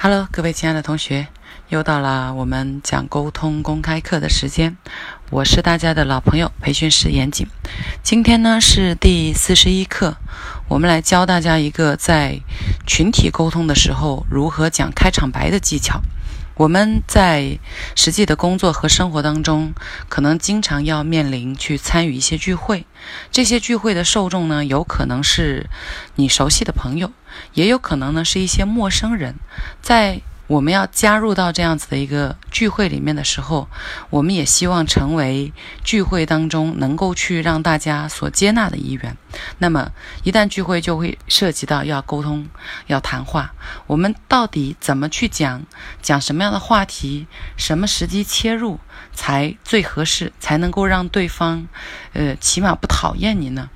Hello，各位亲爱的同学，又到了我们讲沟通公开课的时间。我是大家的老朋友，培训师严谨。今天呢是第四十一课，我们来教大家一个在群体沟通的时候如何讲开场白的技巧。我们在实际的工作和生活当中，可能经常要面临去参与一些聚会。这些聚会的受众呢，有可能是你熟悉的朋友，也有可能呢是一些陌生人。在我们要加入到这样子的一个聚会里面的时候，我们也希望成为聚会当中能够去让大家所接纳的一员。那么，一旦聚会就会涉及到要沟通、要谈话，我们到底怎么去讲？讲什么样的话题？什么时机切入才最合适？才能够让对方，呃，起码不讨厌你呢？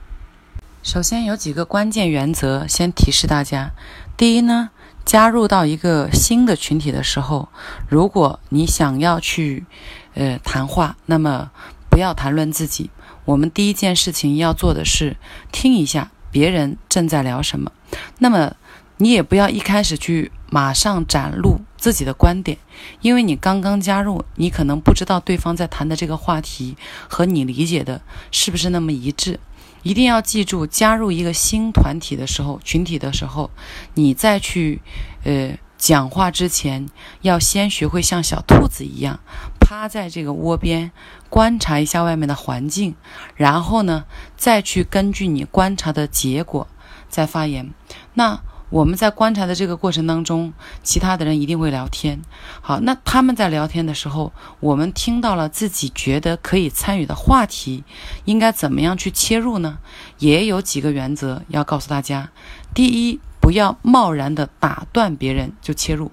首先有几个关键原则，先提示大家。第一呢。加入到一个新的群体的时候，如果你想要去，呃，谈话，那么不要谈论自己。我们第一件事情要做的是听一下别人正在聊什么。那么你也不要一开始去马上展露自己的观点，因为你刚刚加入，你可能不知道对方在谈的这个话题和你理解的是不是那么一致。一定要记住，加入一个新团体的时候、群体的时候，你再去，呃，讲话之前，要先学会像小兔子一样，趴在这个窝边，观察一下外面的环境，然后呢，再去根据你观察的结果再发言。那。我们在观察的这个过程当中，其他的人一定会聊天。好，那他们在聊天的时候，我们听到了自己觉得可以参与的话题，应该怎么样去切入呢？也有几个原则要告诉大家。第一，不要贸然的打断别人就切入。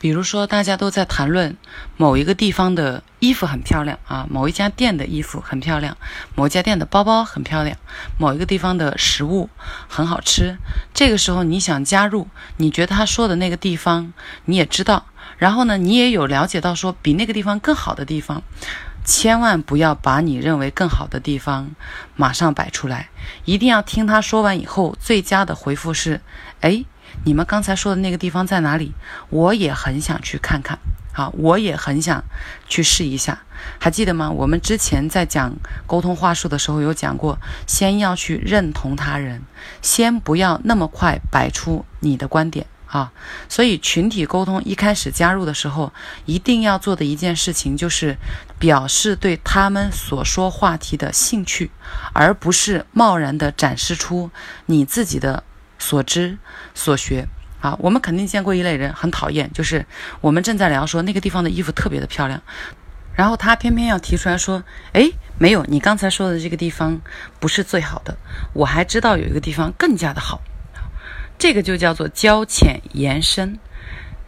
比如说，大家都在谈论某一个地方的衣服很漂亮啊，某一家店的衣服很漂亮，某一家店的包包很漂亮，某一个地方的食物很好吃。这个时候，你想加入，你觉得他说的那个地方你也知道，然后呢，你也有了解到说比那个地方更好的地方，千万不要把你认为更好的地方马上摆出来，一定要听他说完以后，最佳的回复是：哎。你们刚才说的那个地方在哪里？我也很想去看看。好，我也很想去试一下。还记得吗？我们之前在讲沟通话术的时候有讲过，先要去认同他人，先不要那么快摆出你的观点啊。所以群体沟通一开始加入的时候，一定要做的一件事情就是表示对他们所说话题的兴趣，而不是贸然的展示出你自己的。所知所学啊，我们肯定见过一类人，很讨厌，就是我们正在聊说那个地方的衣服特别的漂亮，然后他偏偏要提出来说，哎，没有，你刚才说的这个地方不是最好的，我还知道有一个地方更加的好，这个就叫做交浅言深。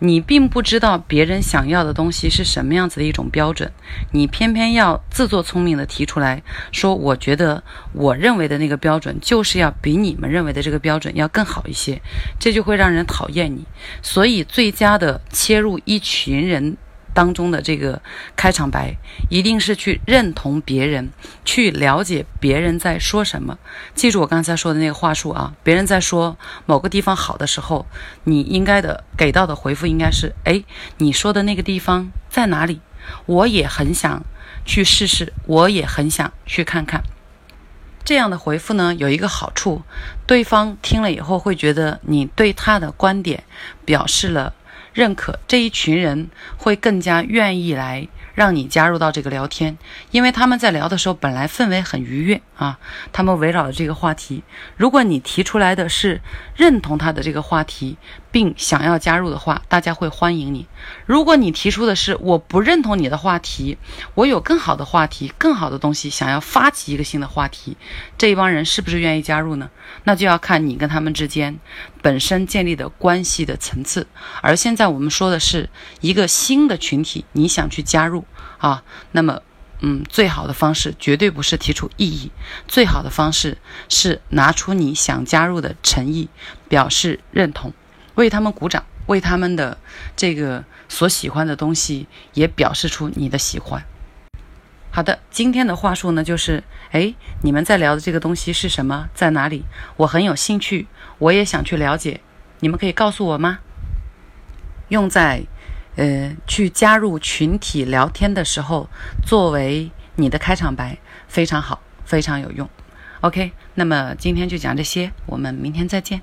你并不知道别人想要的东西是什么样子的一种标准，你偏偏要自作聪明的提出来说，我觉得我认为的那个标准就是要比你们认为的这个标准要更好一些，这就会让人讨厌你。所以，最佳的切入一群人。当中的这个开场白，一定是去认同别人，去了解别人在说什么。记住我刚才说的那个话术啊，别人在说某个地方好的时候，你应该的给到的回复应该是：哎，你说的那个地方在哪里？我也很想去试试，我也很想去看看。这样的回复呢，有一个好处，对方听了以后会觉得你对他的观点表示了。认可这一群人会更加愿意来让你加入到这个聊天，因为他们在聊的时候本来氛围很愉悦啊，他们围绕着这个话题。如果你提出来的是认同他的这个话题，并想要加入的话，大家会欢迎你。如果你提出的是我不认同你的话题，我有更好的话题、更好的东西，想要发起一个新的话题，这一帮人是不是愿意加入呢？那就要看你跟他们之间本身建立的关系的层次。而现在我们说的是一个新的群体，你想去加入啊？那么，嗯，最好的方式绝对不是提出异议，最好的方式是拿出你想加入的诚意，表示认同。为他们鼓掌，为他们的这个所喜欢的东西也表示出你的喜欢。好的，今天的话术呢，就是哎，你们在聊的这个东西是什么，在哪里？我很有兴趣，我也想去了解，你们可以告诉我吗？用在呃去加入群体聊天的时候，作为你的开场白，非常好，非常有用。OK，那么今天就讲这些，我们明天再见。